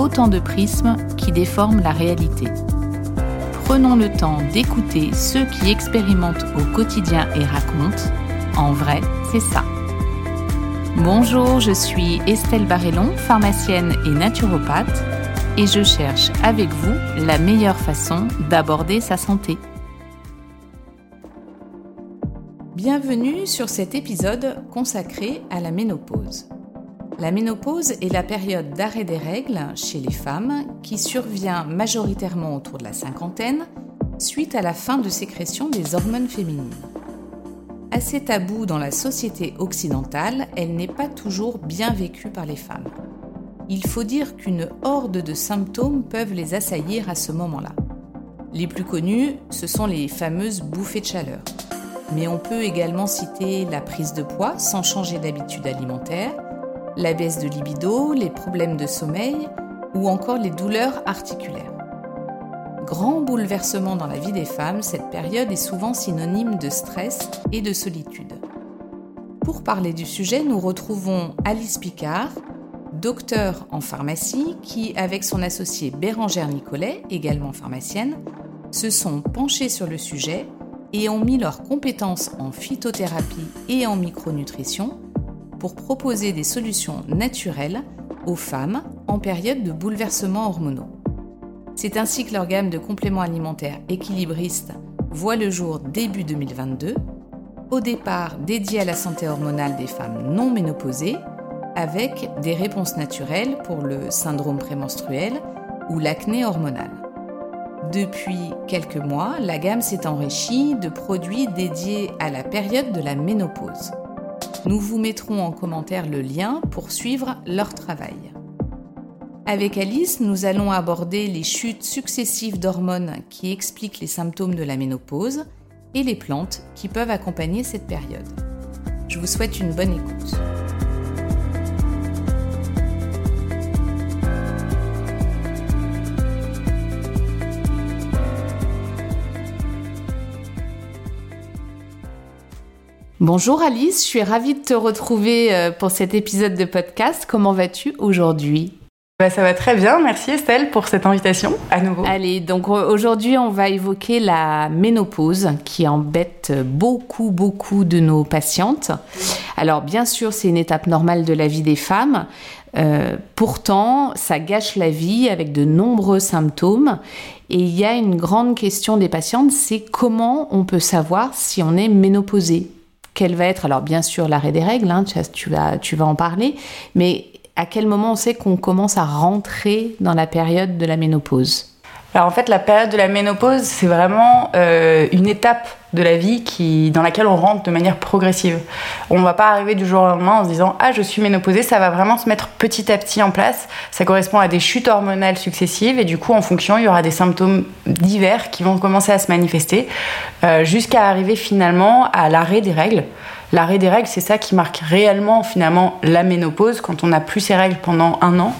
autant de prismes qui déforment la réalité. Prenons le temps d'écouter ceux qui expérimentent au quotidien et racontent. En vrai, c'est ça. Bonjour, je suis Estelle Barrellon, pharmacienne et naturopathe, et je cherche avec vous la meilleure façon d'aborder sa santé. Bienvenue sur cet épisode consacré à la ménopause. La ménopause est la période d'arrêt des règles chez les femmes qui survient majoritairement autour de la cinquantaine suite à la fin de sécrétion des hormones féminines. Assez tabou dans la société occidentale, elle n'est pas toujours bien vécue par les femmes. Il faut dire qu'une horde de symptômes peuvent les assaillir à ce moment-là. Les plus connus, ce sont les fameuses bouffées de chaleur. Mais on peut également citer la prise de poids sans changer d'habitude alimentaire, la baisse de libido, les problèmes de sommeil ou encore les douleurs articulaires. Grand bouleversement dans la vie des femmes, cette période est souvent synonyme de stress et de solitude. Pour parler du sujet, nous retrouvons Alice Picard, docteur en pharmacie, qui, avec son associé Bérangère Nicolet, également pharmacienne, se sont penchés sur le sujet et ont mis leurs compétences en phytothérapie et en micronutrition pour proposer des solutions naturelles aux femmes en période de bouleversements hormonaux. C'est ainsi que leur gamme de compléments alimentaires équilibristes voit le jour début 2022, au départ dédié à la santé hormonale des femmes non ménopausées, avec des réponses naturelles pour le syndrome prémenstruel ou l'acné hormonal. Depuis quelques mois, la gamme s'est enrichie de produits dédiés à la période de la ménopause. Nous vous mettrons en commentaire le lien pour suivre leur travail. Avec Alice, nous allons aborder les chutes successives d'hormones qui expliquent les symptômes de la ménopause et les plantes qui peuvent accompagner cette période. Je vous souhaite une bonne écoute. Bonjour Alice, je suis ravie de te retrouver euh, pour cet épisode de podcast. Comment vas-tu aujourd'hui? Bah, ça va très bien, merci Estelle pour cette invitation à nouveau. Allez, donc aujourd'hui on va évoquer la ménopause qui embête beaucoup beaucoup de nos patientes. Alors bien sûr c'est une étape normale de la vie des femmes, euh, pourtant ça gâche la vie avec de nombreux symptômes et il y a une grande question des patientes, c'est comment on peut savoir si on est ménopausée? Quelle va être, alors bien sûr l'arrêt des règles, hein, tu, vas, tu vas en parler, mais à quel moment on sait qu'on commence à rentrer dans la période de la ménopause? Alors en fait, la période de la ménopause, c'est vraiment euh, une étape de la vie qui, dans laquelle on rentre de manière progressive. On ne va pas arriver du jour au lendemain en se disant ah je suis ménopausée, ça va vraiment se mettre petit à petit en place. Ça correspond à des chutes hormonales successives et du coup en fonction il y aura des symptômes divers qui vont commencer à se manifester euh, jusqu'à arriver finalement à l'arrêt des règles. L'arrêt des règles, c'est ça qui marque réellement finalement la ménopause quand on n'a plus ses règles pendant un an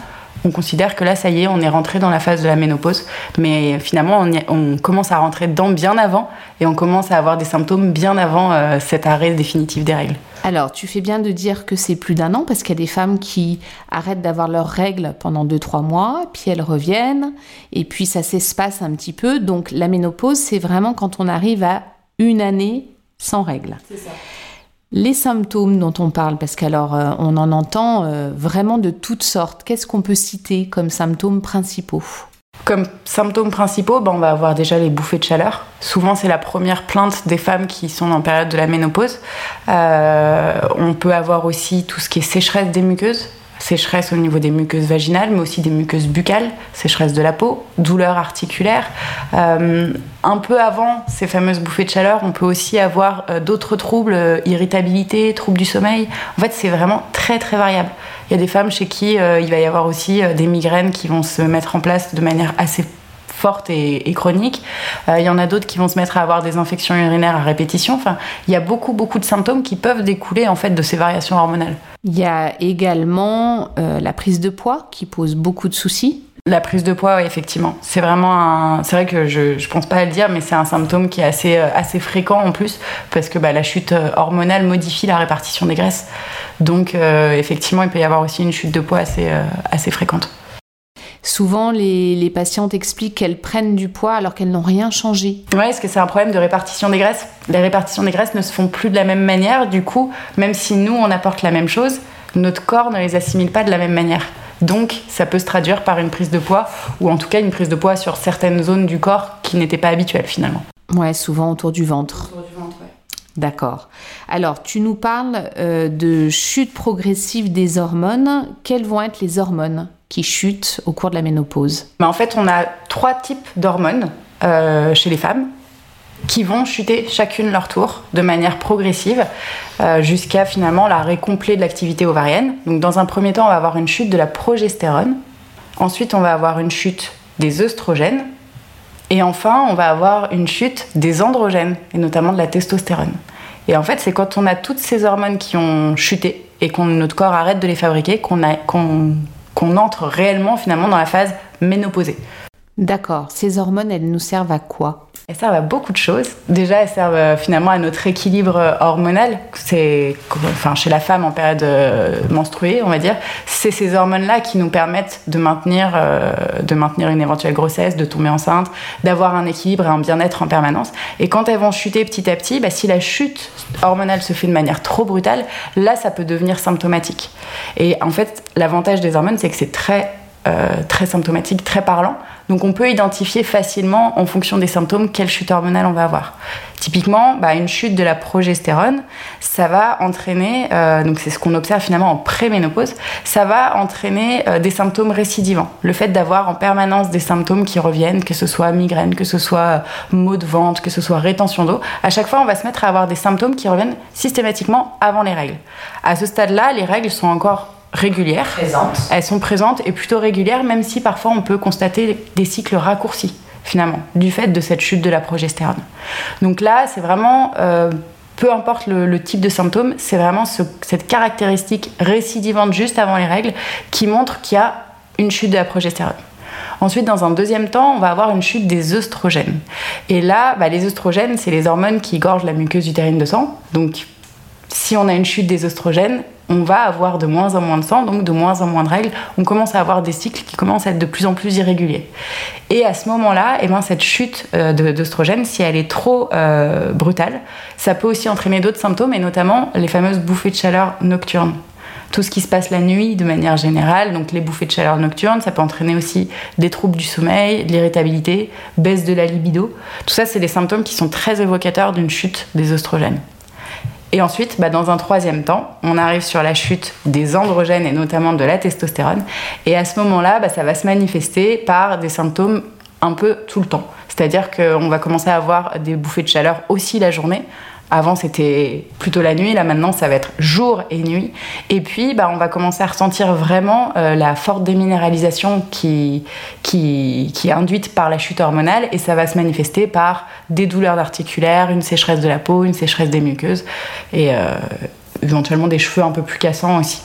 on considère que là, ça y est, on est rentré dans la phase de la ménopause. Mais finalement, on, commence à rentrer dedans bien avant et on commence à avoir des symptômes bien avant euh, cet arrêt définitif des règles. Alors, tu fais bien de dire que c'est plus d'un an parce qu'il y a des femmes qui arrêtent d'avoir leurs règles pendant 2-3 mois, puis elles reviennent, et puis ça s'espace un petit peu. Donc, la ménopause, c'est vraiment quand on arrive à une année sans règles. C'est ça. Les symptômes dont on parle, parce qu'alors euh, on en entend euh, vraiment de toutes sortes. Qu'est-ce qu'on peut citer comme symptômes principaux? Comme symptômes principaux, ben, on va avoir déjà les bouffées de chaleur. Souvent, c'est la première plainte des femmes qui sont en période de la ménopause. Euh, on peut avoir aussi tout ce qui est sécheresse des muqueuses sécheresse au niveau des muqueuses vaginales, mais aussi des muqueuses buccales, sécheresse de la peau, douleurs articulaires. Euh, un peu avant ces fameuses bouffées de chaleur, on peut aussi avoir euh, d'autres troubles, euh, irritabilité, troubles du sommeil. En fait, c'est vraiment très très variable. Il y a des femmes chez qui il va y avoir aussi des migraines qui vont se mettre en place de manière assez forte et, et chronique. Euh, il y en a d'autres qui vont se mettre à avoir des infections urinaires à répétition. Enfin, il y a beaucoup, beaucoup de symptômes qui peuvent découler en fait de ces variations hormonales. Il y a également euh, la prise de poids qui pose beaucoup de soucis. La prise de poids, oui, effectivement. C'est vraiment un. C'est vrai que je, je pense pas à le dire, mais c'est un symptôme qui est assez, euh, assez fréquent en plus, parce que bah, la chute hormonale modifie la répartition des graisses. Donc, euh, effectivement, il peut y avoir aussi une chute de poids assez, euh, assez fréquente. Souvent, les, les patientes expliquent qu'elles prennent du poids alors qu'elles n'ont rien changé. Ouais, est-ce que c'est un problème de répartition des graisses Les répartitions des graisses ne se font plus de la même manière, du coup, même si nous, on apporte la même chose, notre corps ne les assimile pas de la même manière. Donc, ça peut se traduire par une prise de poids, ou en tout cas une prise de poids sur certaines zones du corps qui n'étaient pas habituelles finalement. Ouais, souvent autour du ventre. D'accord. Alors, tu nous parles euh, de chute progressive des hormones. Quelles vont être les hormones? Qui chutent au cours de la ménopause en fait, on a trois types d'hormones euh, chez les femmes qui vont chuter chacune leur tour de manière progressive euh, jusqu'à finalement l'arrêt complet de l'activité ovarienne. Donc dans un premier temps, on va avoir une chute de la progestérone. Ensuite, on va avoir une chute des œstrogènes. Et enfin, on va avoir une chute des androgènes, et notamment de la testostérone. Et en fait, c'est quand on a toutes ces hormones qui ont chuté et que notre corps arrête de les fabriquer qu'on qu'on- entre réellement finalement dans la phase ménopausée. D'accord. Ces hormones, elles nous servent à quoi? Elles servent à beaucoup de choses. Déjà, elles servent euh, finalement à notre équilibre euh, hormonal. C'est, enfin, chez la femme en période euh, menstruée, on va dire, c'est ces hormones-là qui nous permettent de maintenir, de maintenir une éventuelle grossesse, de tomber enceinte, d'avoir un équilibre et un bien-être en permanence. Et quand elles vont chuter petit à petit, bah, si la chute hormonale se fait de manière trop brutale, là, ça peut devenir symptomatique. Et en fait, l'avantage des hormones, c'est que c'est très euh, très symptomatique, très parlant. Donc on peut identifier facilement en fonction des symptômes quelle chute hormonale on va avoir. Typiquement, bah, une chute de la progestérone, ça va entraîner, euh, donc c'est ce qu'on observe finalement en préménopause, ça va entraîner euh, des symptômes récidivants. Le fait d'avoir en permanence des symptômes qui reviennent, que ce soit migraine, que ce soit maux de ventre, que ce soit rétention d'eau, à chaque fois on va se mettre à avoir des symptômes qui reviennent systématiquement avant les règles. À ce stade-là, les règles sont encore régulières. Elles sont présentes et plutôt régulières, même si parfois on peut constater des cycles raccourcis, finalement, du fait de cette chute de la progestérone. Donc là, c'est vraiment, euh, peu importe le, le type de symptômes, c'est vraiment ce- cette caractéristique récidivante juste avant les règles qui montre qu'il y a une chute de la progestérone. Ensuite, dans un deuxième temps, on va avoir une chute des œstrogènes. Et là, bah, les œstrogènes, c'est les hormones qui gorgent la muqueuse utérine de sang. Donc, si on a une chute des œstrogènes, on va avoir de moins en moins de sang, donc de moins en moins de règles. On commence à avoir des cycles qui commencent à être de plus en plus irréguliers. Et à ce moment-là, eh ben, cette chute euh, si elle est trop euh, brutale, ça peut aussi entraîner d'autres symptômes, et notamment les fameuses bouffées de chaleur nocturnes. Tout ce qui se passe la nuit de manière générale, donc les bouffées de chaleur nocturnes, ça peut entraîner aussi des troubles du sommeil, de l'irritabilité, baisse de la libido. Tout ça, c'est des symptômes qui sont très évocateurs d'une chute des oestrogènes. Et ensuite, bah, dans un troisième temps, on arrive sur la chute des androgènes et notamment de la testostérone. Et à ce moment-là, bah, ça va se manifester par des symptômes un peu tout le temps. C'est-à-dire qu'on va commencer à avoir des bouffées de chaleur aussi la journée. Avant, c'était plutôt la nuit. Là, maintenant, ça va être jour et nuit. Et puis, bah, on va commencer à ressentir vraiment euh, la forte déminéralisation qui, qui, est induite par la chute hormonale. Et ça va se manifester par des douleurs articulaires, une sécheresse de la peau, une sécheresse des muqueuses et euh, éventuellement des cheveux un peu plus cassants aussi.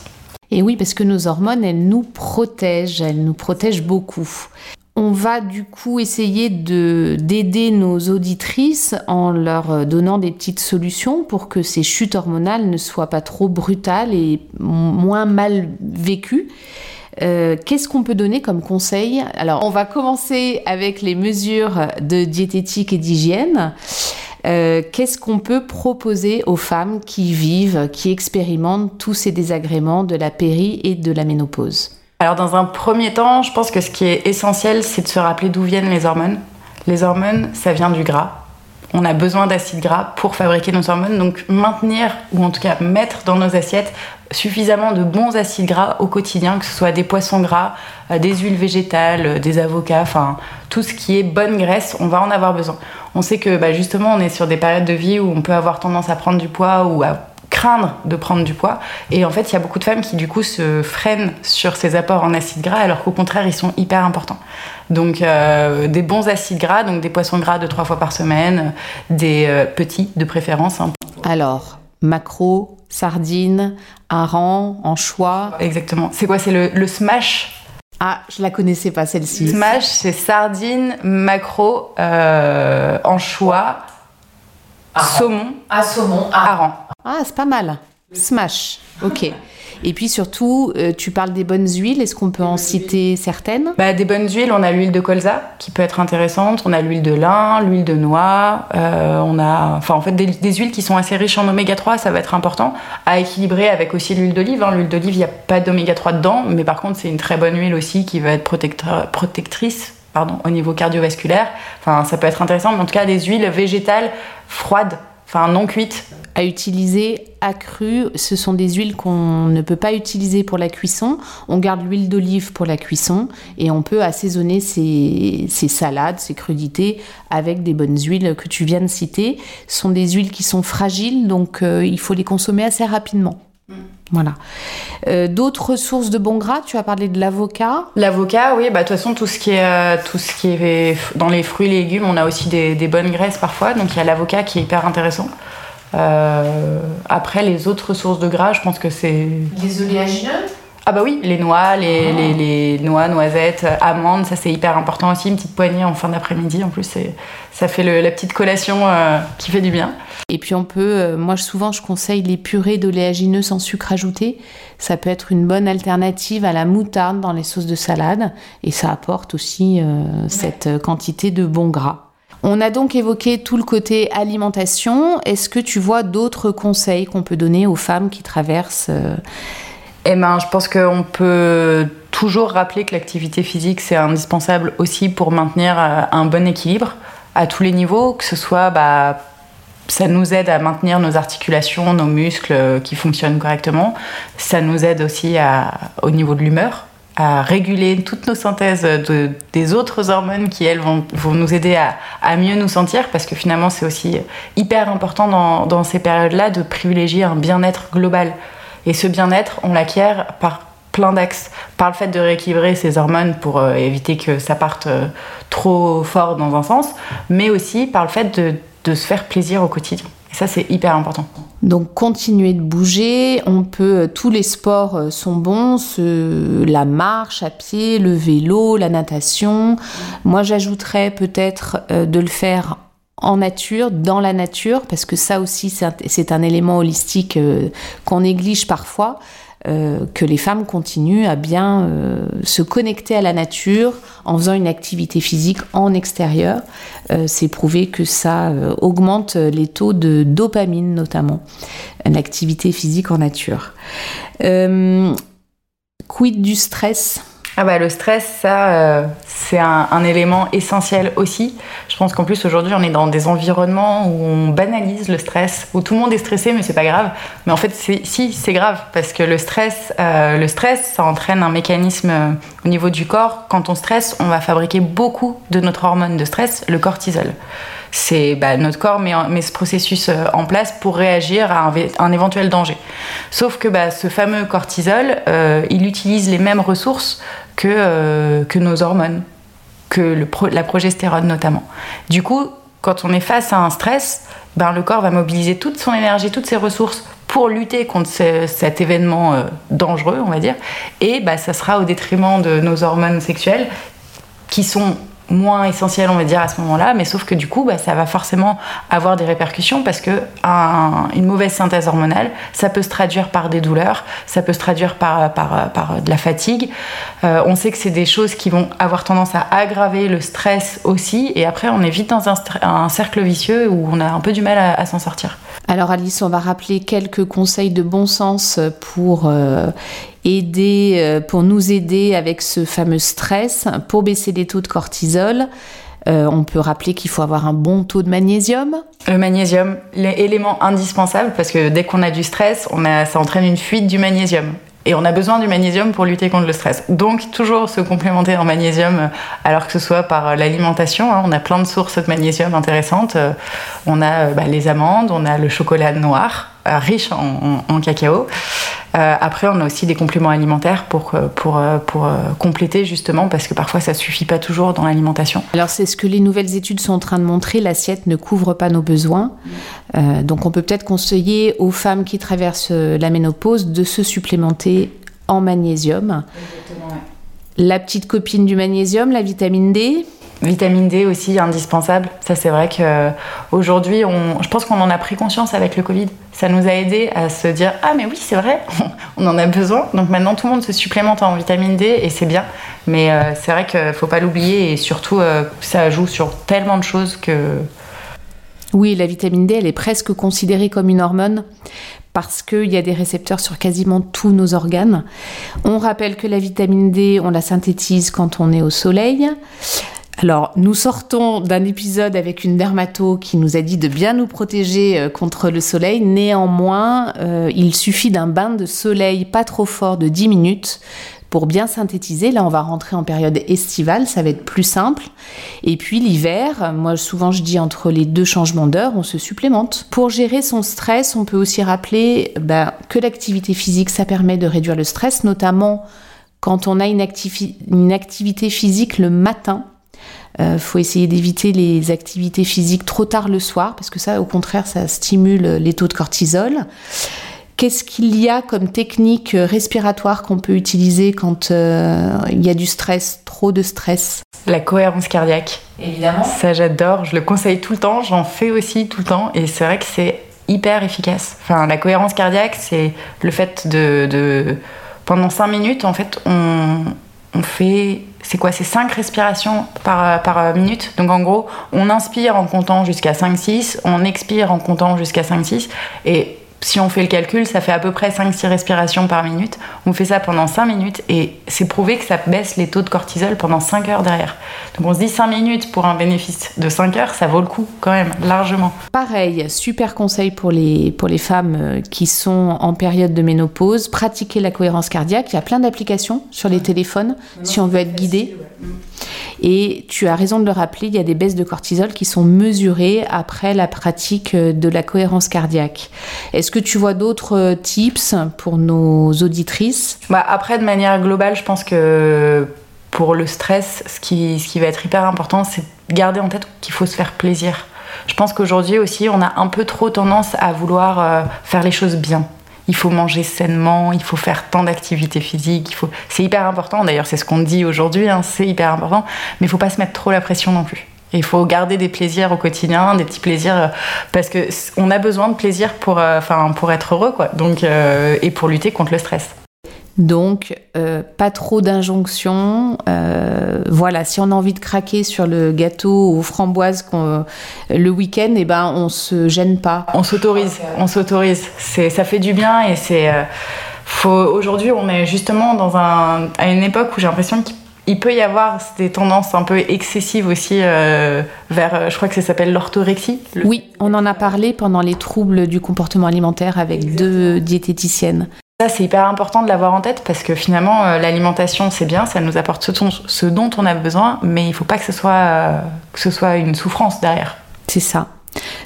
Et oui, parce que nos hormones, elles nous protègent, elles nous protègent beaucoup. On va du coup essayer de d'aider nos auditrices en leur donnant des petites solutions pour que ces chutes hormonales ne soient pas trop brutales et moins mal vécues. Euh, Qu'est-ce qu'on peut donner comme conseil? Alors, on va commencer avec les mesures de diététique et d'hygiène. Euh, Qu'est-ce qu'on peut proposer aux femmes qui vivent, qui expérimentent tous ces désagréments de la péri et de la ménopause? Alors dans un premier temps, je pense que ce qui est essentiel, c'est de se rappeler d'où viennent les hormones. Les hormones, ça vient du gras. On a besoin d'acides gras pour fabriquer nos hormones, donc maintenir ou en tout cas mettre dans nos assiettes suffisamment de bons acides gras au quotidien, que ce soit des poissons gras, euh, des huiles végétales, euh, des avocats, enfin tout ce qui est bonne graisse, on va en avoir besoin. On sait que bah, justement on est sur des périodes de vie où on peut avoir tendance à prendre du poids ou à craindre de prendre du poids. Et en fait, il y a beaucoup de femmes qui du coup se freinent sur ces apports en acides gras, alors qu'au contraire, ils sont hyper importants. Donc euh, des bons acides gras, donc des poissons gras de trois fois par semaine, des euh, petits de préférence. hein. Alors, macro, sardines, hareng, anchois. Exactement. C'est quoi? C'est le, le smash? Ah, je la connaissais pas celle-ci. Smash, c'est sardines, maquereau, euh, anchois, saumon, Ah, saumon. hareng. Ah, c'est pas mal. Smash. Ok. Et puis surtout, euh, tu parles des bonnes huiles. Est-ce qu'on peut en citer certaines? Bah, des bonnes huiles, on a l'huile de colza qui peut être intéressante, on a l'huile de lin, l'huile de noix, euh, on a enfin en fait des, des huiles qui sont assez riches en oméga 3, ça va être important à équilibrer avec aussi l'huile d'olive. hein. L'huile d'olive, il n'y a pas d'oméga 3 dedans, mais par contre c'est une très bonne huile aussi qui va être protecteur- protectrice pardon, au niveau cardiovasculaire. Enfin ça peut être intéressant, mais en tout cas des huiles végétales froides, enfin non cuites. à utiliser accrues. Ce sont des huiles qu'on ne peut pas utiliser pour la cuisson. On garde l'huile d'olive pour la cuisson et on peut assaisonner ces, ces salades, ces crudités avec des bonnes huiles que tu viens de citer. Ce sont des huiles qui sont fragiles, donc euh, il faut les consommer assez rapidement. Voilà. Euh, D'autres sources de bons gras, tu as parlé de l'avocat. L'avocat, oui, bah de toute façon tout ce qui est euh, tout ce qui est dans les fruits et légumes, on a aussi des, des bonnes graisses parfois, donc il y a l'avocat qui est hyper intéressant. Euh, après les autres sources de gras, je pense que c'est Les oléagineux? Ah bah oui, les noix, les, les, les noix, noisettes, euh, amandes, ça c'est hyper important aussi, une petite poignée en fin d'après-midi en plus, ça fait le- la petite collation euh, qui fait du bien. Et puis on peut, euh, moi souvent je conseille les purées d'oléagineux sans sucre ajouté. Ça peut être une bonne alternative à la moutarde dans les sauces de salade et ça apporte aussi euh, cette quantité de bons gras. On a donc évoqué tout le côté alimentation. Est-ce que tu vois d'autres conseils qu'on peut donner aux femmes qui traversent Eh ben, je pense qu'on peut toujours rappeler que l'activité physique c'est indispensable aussi pour maintenir euh, un bon équilibre à tous les niveaux, que ce soit bah, ça nous aide à maintenir nos articulations, nos muscles euh, qui fonctionnent correctement. Ça nous aide aussi au niveau de l'humeur, à réguler toutes nos synthèses de- des autres hormones qui, elles, vont, nous aider à, mieux nous sentir, parce que finalement, c'est aussi hyper important dans ces périodes-là de privilégier un bien-être global. Et ce bien-être, on l'acquiert par plein d'axes, par le fait de rééquilibrer ses hormones pour euh, éviter que ça parte euh, trop fort dans un sens, mais aussi par le fait de, se faire plaisir au quotidien. Et ça, c'est hyper important. Donc continuer de bouger, on peut euh, tous les sports sont bons, la marche à pied, le vélo, la natation. Moi j'ajouterais peut-être de le faire en nature, dans la nature, parce que ça aussi c'est un, élément holistique euh, qu'on néglige parfois. euh, que les femmes continuent à bien euh, se connecter à la nature en faisant une activité physique en extérieur. C'est prouvé que ça augmente les taux de dopamine notamment, l'activité physique en nature. Quid du stress? Ah bah le stress, ça, c'est un élément essentiel aussi. Je pense qu'en plus aujourd'hui, on est dans des environnements où on banalise le stress, où tout le monde est stressé, mais c'est pas grave. Mais en fait, si, c'est grave parce que le stress, euh, ça entraîne un mécanisme euh, au niveau du corps. Quand on stresse, on va fabriquer beaucoup de notre hormone de stress, le cortisol. C'est bah, notre corps met, ce processus euh, en place pour réagir à un, éventuel danger. Sauf que bah, ce fameux cortisol, il utilise les mêmes ressources que nos hormones, que la progestérone notamment. Du coup, quand on est face à un stress, ben, le corps va mobiliser toute son énergie, toutes ses ressources pour lutter contre ce- cet événement euh, dangereux, on va dire, et bah, ça sera au détriment de nos hormones sexuelles qui sont moins essentielles, on va dire, à ce moment-là, mais sauf que du coup, bah, ça va forcément avoir des répercussions parce que un- une mauvaise synthèse hormonale, ça peut se traduire par des douleurs, ça peut se traduire par, de la fatigue. Euh, on sait que c'est des choses qui vont avoir tendance à aggraver le stress aussi, et après, on est vite dans un, cercle vicieux où on a un peu du mal à, à s'en sortir. Alors Alice, on va rappeler quelques conseils de bon sens pour euh, aider, euh, pour nous aider avec ce fameux stress, pour baisser les taux de cortisol. Euh, on peut rappeler qu'il faut avoir un bon taux de magnésium. Le magnésium, l'élément indispensable, parce que dès qu'on a du stress, ça entraîne une fuite du magnésium. Et on a besoin du magnésium pour lutter contre le stress. Donc, toujours se complémenter en magnésium, euh, alors que ce soit par l'alimentation. hein. on a plein de sources de magnésium intéressantes. On a bah, les amandes, on a le chocolat noir, riche en, en- en cacao. Euh, après, on a aussi des compléments alimentaires pour, euh, pour, euh, pour euh, compléter justement, parce que parfois ça suffit pas toujours dans l'alimentation. Alors c'est ce que les nouvelles études sont en train de montrer, l'assiette ne couvre pas nos besoins. Euh, donc on peut peut-être conseiller aux femmes qui traversent euh, la ménopause de se supplémenter en magnésium. La petite copine du magnésium, la vitamine D. Vitamine D aussi indispensable. Ça c'est vrai que aujourd'hui, on, je pense qu'on en a pris conscience avec le Covid. Ça nous a aidé à se dire ah mais oui c'est vrai, on en a besoin. Donc maintenant tout le monde se supplémente en vitamine D et c'est bien. Mais euh, c'est vrai qu'il faut pas l'oublier et surtout euh, ça joue sur tellement de choses que Oui, la vitamine D, elle est presque considérée comme une hormone parce qu'il y a des récepteurs sur quasiment tous nos organes. On rappelle que la vitamine D, on la synthétise quand on est au soleil. Alors, nous sortons d'un épisode avec une dermato qui nous a dit de bien nous protéger euh, contre le soleil. Néanmoins, euh, il suffit d'un bain de soleil pas trop fort de 10 minutes pour bien synthétiser. Là, on va rentrer en période estivale, ça va être plus simple. Et puis l'hiver, moi souvent je dis entre les deux changements d'heure, on se supplémente. Pour gérer son stress, on peut aussi rappeler ben, que l'activité physique, ça permet de réduire le stress, notamment quand on a une, activi- une activité physique le matin. Il faut essayer d'éviter les activités physiques trop tard le soir, parce que ça, au contraire, ça stimule les taux de cortisol. Qu'est-ce qu'il y a comme technique respiratoire qu'on peut utiliser quand euh, il y a du stress, trop de stress? La cohérence cardiaque. Évidemment. Ça j'adore, je le conseille tout le temps, j'en fais aussi tout le temps et c'est vrai que c'est hyper efficace. Enfin, la cohérence cardiaque, c'est le fait de, de- pendant 5 minutes, en fait, on, on fait, c'est quoi, c'est 5 respirations par, par minute. Donc en gros, on inspire en comptant jusqu'à 5-6, on expire en comptant jusqu'à 5-6 et si on fait le calcul, ça fait à peu près 5-6 respirations par minute. On fait ça pendant 5 minutes et c'est prouvé que ça baisse les taux de cortisol pendant 5 heures derrière. Donc on se dit 5 minutes pour un bénéfice de 5 heures, ça vaut le coup quand même, largement. Pareil, super conseil pour les, pour les femmes euh, qui sont en période de ménopause. Pratiquer la cohérence cardiaque. Il y a plein d'applications sur les téléphones si on veut être guidé. Et tu as raison de le rappeler, il y a des baisses de cortisol qui sont mesurées après la pratique euh, de la cohérence cardiaque. Est-ce que tu vois d'autres euh, tips pour nos auditrices? Bah, après, de manière globale, je pense que pour le stress, ce qui, ce qui va être hyper important, c'est de garder en tête qu'il faut se faire plaisir. Je pense qu'aujourd'hui aussi, on a un peu trop tendance à vouloir euh, faire les choses bien. Il faut manger sainement, il faut faire tant d'activités physiques, faut... c'est hyper important. D'ailleurs, c'est ce qu'on dit aujourd'hui, hein, c'est hyper important. Mais il faut pas se mettre trop la pression non plus. Il faut garder des plaisirs au quotidien, des petits plaisirs, euh, parce que on a besoin de plaisir pour, euh, pour être heureux, quoi. Donc, euh, et pour lutter contre le stress. Donc, euh, pas trop d'injonctions. Euh, voilà, si on a envie de craquer sur le gâteau aux framboises qu'on- le week-end, eh ben, on se gêne pas. On s'autorise, on s'autorise. C'est, ça fait du bien et c'est. euh, faut, aujourd'hui, on est justement dans un, à une époque où j'ai l'impression qu'il il peut y avoir des tendances un peu excessives aussi euh, vers, euh, je crois que ça s'appelle l'orthorexie. Le- Oui, on en a parlé pendant les troubles du comportement alimentaire avec deux diététiciennes. Ça, c'est hyper important de l'avoir en tête parce que finalement, euh, l'alimentation, c'est bien, ça nous apporte ce, dont on a besoin, mais il faut pas euh, que ce soit une souffrance derrière. C'est ça.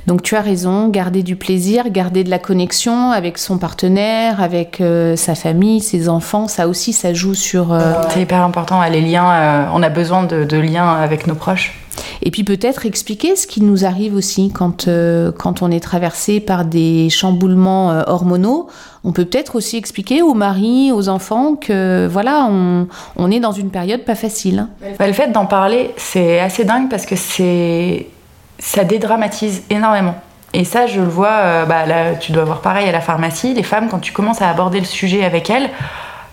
Donc tu as raison, garder du plaisir, garder de la connexion avec son partenaire, avec euh, sa famille, ses enfants, ça aussi, ça joue sur... euh, C'est hyper important, les liens, euh, on a besoin de, de liens avec nos proches. Et puis peut-être expliquer ce qui nous arrive aussi quand, quand on est traversé par des chamboulements hormonaux. On peut peut-être aussi expliquer aux maris, aux enfants que voilà, on, on est dans une période pas facile. Bah, le fait d'en parler, c'est assez dingue parce que c'est ça dédramatise énormément. Et ça, je le vois, euh, bah, là, tu dois voir pareil à la pharmacie, les femmes, quand tu commences à aborder le sujet avec elles,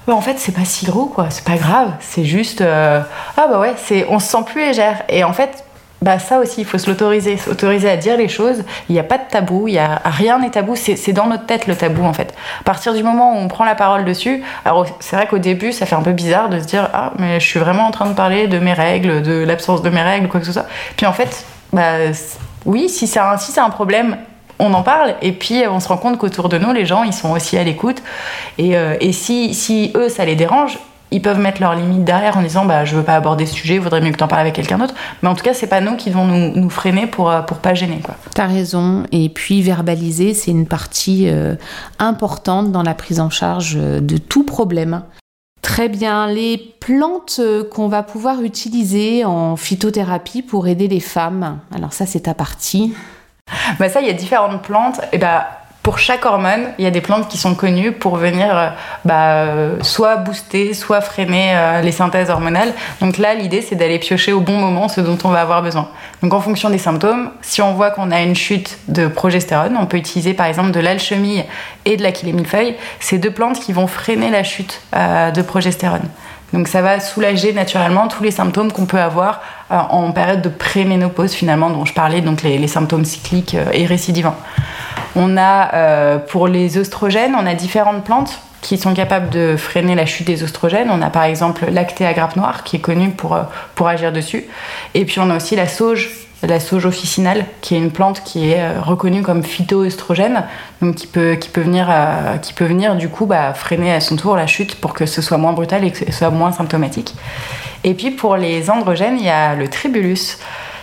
bah, en fait, c'est pas si gros, quoi, c'est pas grave, c'est juste, euh, ah bah ouais, c'est, on se sent plus légère. Et en fait, bah ça aussi, il faut se l'autoriser, s'autoriser à dire les choses. Il n'y a pas de tabou, il y a rien n'est tabou. C'est, c'est dans notre tête le tabou en fait. À partir du moment où on prend la parole dessus, alors c'est vrai qu'au début, ça fait un peu bizarre de se dire ah mais je suis vraiment en train de parler de mes règles, de l'absence de mes règles, quoi que ce soit. Puis en fait, bah oui, si c'est un, problème. On en parle et puis on se rend compte qu'autour de nous, les gens, ils sont aussi à l'écoute. Et, euh, si, eux, ça les dérange, ils peuvent mettre leurs limites derrière en disant bah je veux pas aborder ce sujet, il vaudrait mieux que tu en parles avec quelqu'un d'autre. Mais en tout cas, c'est pas nous qui vont nous, freiner pour, euh, pour pas gêner. Quoi. T'as raison. Et puis verbaliser, c'est une partie euh, importante dans la prise en charge euh, de tout problème. Très bien. Les plantes euh, qu'on va pouvoir utiliser en phytothérapie pour aider les femmes. Alors ça, c'est ta partie. Bah ça, il y a différentes plantes. Et bah pour chaque hormone, il y a des plantes qui sont connues pour venir euh, bah, euh, soit booster, soit freiner euh, les synthèses hormonales. Donc là, l'idée, c'est d'aller piocher au bon moment ce dont on va avoir besoin. Donc en fonction des symptômes, si on voit qu'on a une chute de progestérone, on peut utiliser par exemple de l'alchimie et de l'aquilémilfeuille. C'est deux plantes qui vont freiner la chute de progestérone. Donc ça va soulager naturellement tous les symptômes qu'on peut avoir en période de préménopause finalement dont je parlais, donc les, symptômes cycliques et récidivants. On a euh, pour les oestrogènes, on a différentes plantes qui sont capables de freiner la chute des oestrogènes. On a par exemple l'acté à grappe noire qui est connu pour, euh, pour agir dessus. Et puis on a aussi la sauge, la sauge officinale, qui est une plante qui est euh, reconnue comme phytoœstrogène, donc qui peut, qui peut, venir, qui peut venir du coup bah, freiner à son tour la chute pour que ce soit moins brutal et que ce soit moins symptomatique. Et puis pour les androgènes, il y a le tribulus.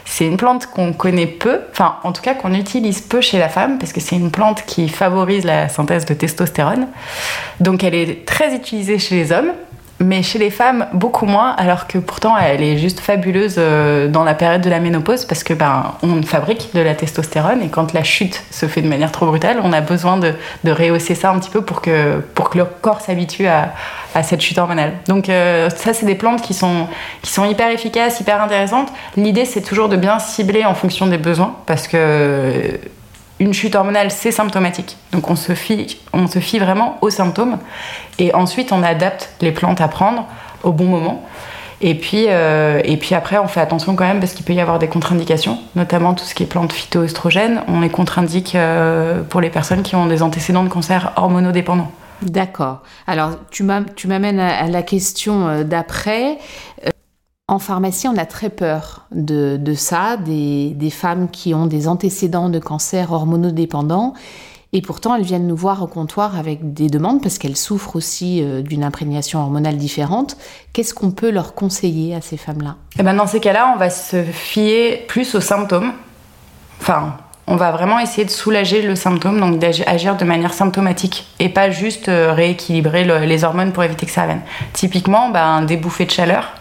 C'est une plante qu'on connaît peu, enfin en tout cas qu'on utilise peu chez la femme, parce que c'est une plante qui favorise la synthèse de testostérone. Donc elle est très utilisée chez les hommes, mais chez les femmes beaucoup moins, alors que pourtant elle est juste fabuleuse euh, dans la période de la ménopause parce que ben on fabrique de la testostérone et quand la chute se fait de manière trop brutale, on a besoin de, de rehausser ça un petit peu pour que pour que le corps s'habitue à, à, cette chute hormonale. Donc euh, ça c'est des plantes qui sont qui sont hyper efficaces, hyper intéressantes. L'idée c'est toujours de bien cibler en fonction des besoins parce que une chute hormonale, c'est symptomatique. Donc on se, fie, on se fie vraiment aux symptômes. Et ensuite, on adapte les plantes à prendre au bon moment. Et puis, euh, et puis après, on fait attention quand même parce qu'il peut y avoir des contre-indications, notamment tout ce qui est plantes phytoestrogènes. On les contre-indique euh, pour les personnes qui ont des antécédents de cancer hormonodépendants. D'accord. Alors, tu m'amènes à la question euh, d'après. En pharmacie, on a très peur de, ça, des, femmes qui ont des antécédents de cancer hormonodépendants. Et pourtant, elles viennent nous voir au comptoir avec des demandes parce qu'elles souffrent aussi euh, d'une imprégnation hormonale différente. Qu'est-ce qu'on peut leur conseiller à ces femmes-là? Eh ben Dans ces cas-là, on va se fier plus aux symptômes. Enfin, on va vraiment essayer de soulager le symptôme, donc d'agir de manière symptomatique et pas juste euh, rééquilibrer les hormones pour éviter que ça revienne. Typiquement, ben, des bouffées de chaleur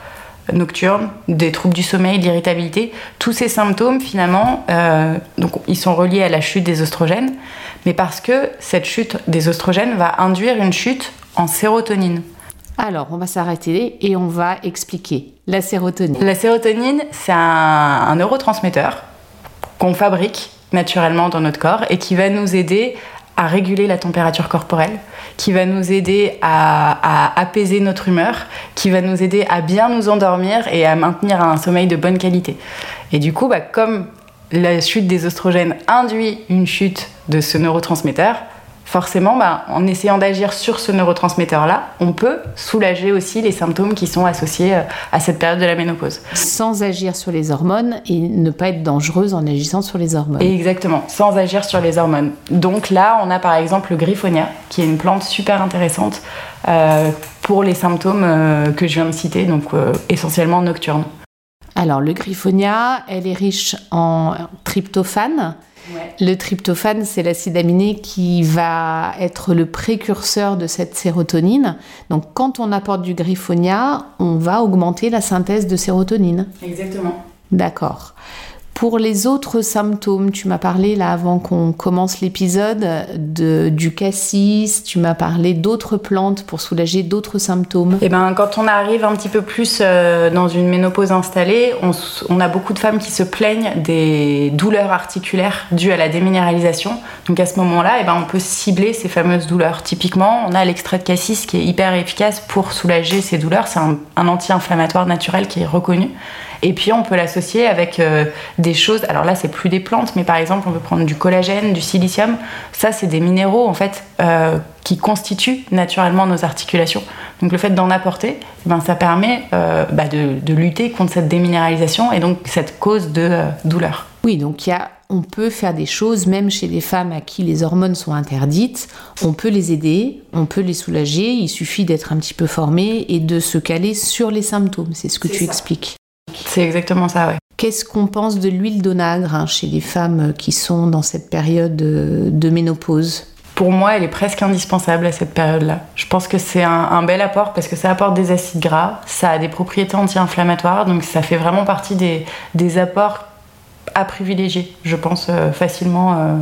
nocturnes, des troubles du sommeil, de l'irritabilité, tous ces symptômes finalement, euh, donc ils sont reliés à la chute des oestrogènes, mais parce que cette chute des oestrogènes va induire une chute en sérotonine. Alors, on va s'arrêter et on va expliquer la sérotonine. La sérotonine, c'est un, un neurotransmetteur qu'on fabrique naturellement dans notre corps et qui va nous aider à réguler la température corporelle, qui va nous aider à, apaiser notre humeur, qui va nous aider à bien nous endormir et à maintenir un sommeil de bonne qualité. Et du coup, bah, comme la chute des oestrogènes induit une chute de ce neurotransmetteur, forcément, bah, en essayant d'agir sur ce neurotransmetteur-là, on peut soulager aussi les symptômes qui sont associés euh, à cette période de la ménopause. Sans agir sur les hormones et ne pas être dangereuse en agissant sur les hormones. Exactement, sans agir sur les hormones. Donc là, on a par exemple le griffonia, qui est une plante super intéressante euh, pour les symptômes euh, que je viens de citer, donc essentiellement nocturnes. Alors, le griffonia, elle est riche en tryptophane, le tryptophane, c'est l'acide aminé qui va être le précurseur de cette sérotonine. Donc, quand on apporte du griffonia, on va augmenter la synthèse de sérotonine. Exactement. D'accord. Pour les autres symptômes, tu m'as parlé là avant qu'on commence l'épisode du cassis, tu m'as parlé d'autres plantes pour soulager d'autres symptômes. Et eh ben quand on arrive un petit peu plus euh, dans une ménopause installée, on, a beaucoup de femmes qui se plaignent des douleurs articulaires dues à la déminéralisation. Donc à ce moment-là, eh ben on peut cibler ces fameuses douleurs. Typiquement, on a l'extrait de cassis qui est hyper efficace pour soulager ces douleurs. C'est un anti-inflammatoire naturel qui est reconnu. Et puis on peut l'associer avec euh, des choses. Alors là, c'est plus des plantes, mais par exemple, on peut prendre du collagène, du silicium. Ça, c'est des minéraux en fait euh, qui constituent naturellement nos articulations. Donc le fait d'en apporter, eh ben, ça permet euh, bah, de, lutter contre cette déminéralisation et donc cette cause de douleur. Oui, donc il y a on peut faire des choses, même chez les femmes à qui les hormones sont interdites. On peut les aider, on peut les soulager. Il suffit d'être un petit peu formé et de se caler sur les symptômes. C'est ce que tu expliques. C'est exactement ça, ouais. Qu'est-ce qu'on pense de l'huile d'onagre hein, chez les femmes qui sont dans cette période de ménopause? Pour moi, elle est presque indispensable à cette période-là. Je pense que c'est un, bel apport parce que ça apporte des acides gras, ça a des propriétés anti-inflammatoires, donc ça fait vraiment partie des, des apports à privilégier, je pense, euh, facilement euh,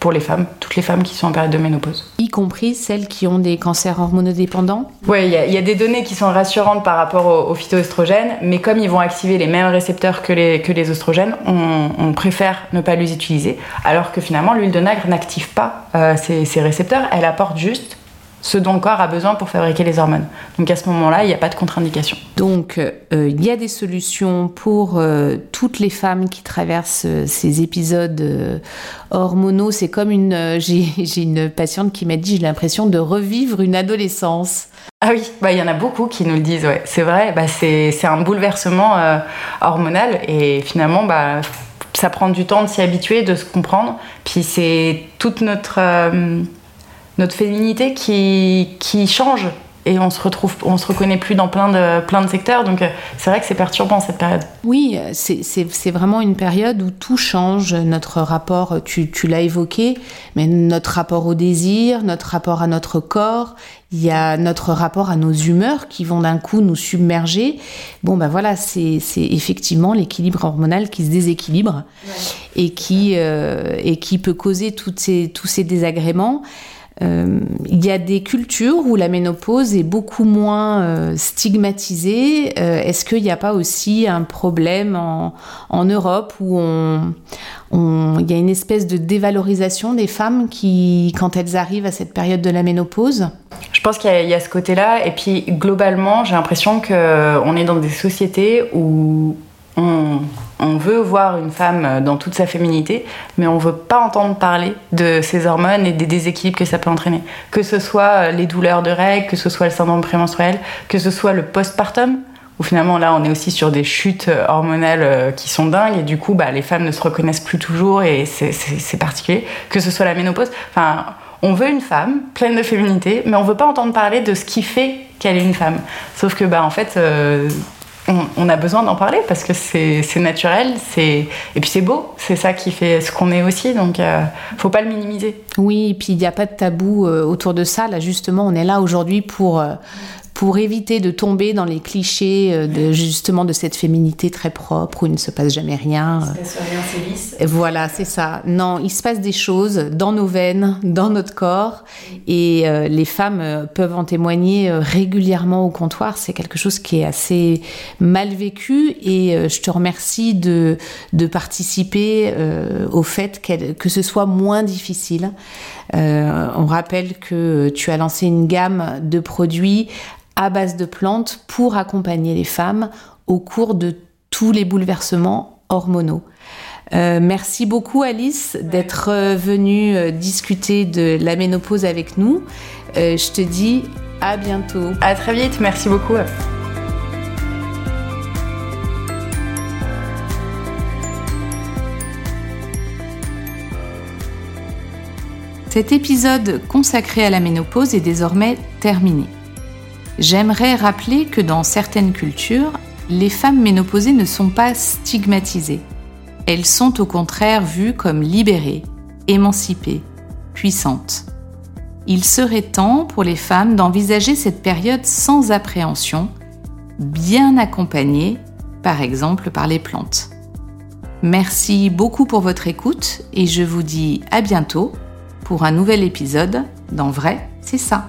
pour les femmes, toutes les femmes qui sont en période de ménopause. Y compris celles qui ont des cancers hormonodépendants Oui, il y, a des données qui sont rassurantes par rapport aux, phytoestrogènes, mais comme ils vont activer les mêmes récepteurs que les, que les oestrogènes, on, préfère ne pas les utiliser, alors que finalement l'huile de nagre n'active pas euh, ces, ces récepteurs, elle apporte juste ce dont le corps a besoin pour fabriquer les hormones. Donc à ce moment-là, il n'y a pas de contre-indication. Donc euh, il y a des solutions pour euh, toutes les femmes qui traversent euh, ces épisodes hormonaux. C'est comme une... j'ai une patiente qui m'a dit, j'ai l'impression de revivre une adolescence. Ah oui, bah, il y en a beaucoup qui nous le disent, ouais. c'est vrai, bah, c'est un bouleversement hormonal et finalement, bah, ça prend du temps de s'y habituer, de se comprendre. Puis c'est toute notre notre féminité qui, qui change et on se retrouve, on se reconnaît plus dans plein de, plein de secteurs. Donc euh, c'est vrai que c'est perturbant cette période. Oui, c'est vraiment une période où tout change. Notre rapport, tu, tu l'as évoqué, mais notre rapport au désir, notre rapport à notre corps, il y a notre rapport à nos humeurs qui vont d'un coup nous submerger. Bon, ben voilà, c'est effectivement l'équilibre hormonal qui se déséquilibre et, qui, euh, et qui peut causer toutes ces, tous ces désagréments. Euh, il y a des cultures où la ménopause est beaucoup moins euh, stigmatisée. Euh, est-ce qu'il n'y a pas aussi un problème en, Europe où il y a une espèce de dévalorisation des femmes qui, quand elles arrivent à cette période de la ménopause? Je pense qu'il y, a ce côté-là. Et puis globalement, j'ai l'impression qu'on est dans des sociétés où on, veut voir une femme dans toute sa féminité, mais on veut pas entendre parler de ses hormones et des déséquilibres que ça peut entraîner. Que ce soit euh, les douleurs de règles, que ce soit le syndrome prémenstruel, que ce soit le postpartum, où finalement là on est aussi sur des chutes euh, hormonales euh, qui sont dingues et du coup bah, les femmes ne se reconnaissent plus toujours et c'est particulier. Que ce soit la ménopause, enfin on veut une femme pleine de féminité, mais on veut pas entendre parler de ce qui fait qu'elle est une femme. Sauf que bah en fait on, a besoin d'en parler parce que c'est naturel, et puis c'est beau, c'est ça qui fait ce qu'on est aussi, donc euh, faut pas le minimiser. Oui, et puis il n'y a pas de tabou euh, autour de ça. Là, justement, on est là aujourd'hui pour euh, pour éviter de tomber dans les clichés euh, de justement de cette féminité très propre où il ne se passe jamais rien. Il se passe rien, c'est lisse. Voilà, c'est ça. Non, il se passe des choses dans nos veines, dans notre corps, et euh, les femmes euh, peuvent en témoigner régulièrement au comptoir. C'est quelque chose qui est assez mal vécu, et je te remercie de, de participer au fait que ce soit moins difficile. On rappelle que tu as lancé une gamme de produits à base de plantes pour accompagner les femmes au cours de tous les bouleversements hormonaux. Euh, merci beaucoup Alice d'être euh, venue euh, discuter de la ménopause avec nous. je te dis à bientôt. À très vite, merci beaucoup. Cet épisode consacré à la ménopause est désormais terminé. J'aimerais rappeler que dans certaines cultures, les femmes ménopausées ne sont pas stigmatisées. Elles sont au contraire vues comme libérées, émancipées, puissantes. Il serait temps pour les femmes d'envisager cette période sans appréhension, bien accompagnée, par exemple par les plantes. Merci beaucoup pour votre écoute et je vous dis à bientôt pour un nouvel épisode dans Vrai, c'est ça.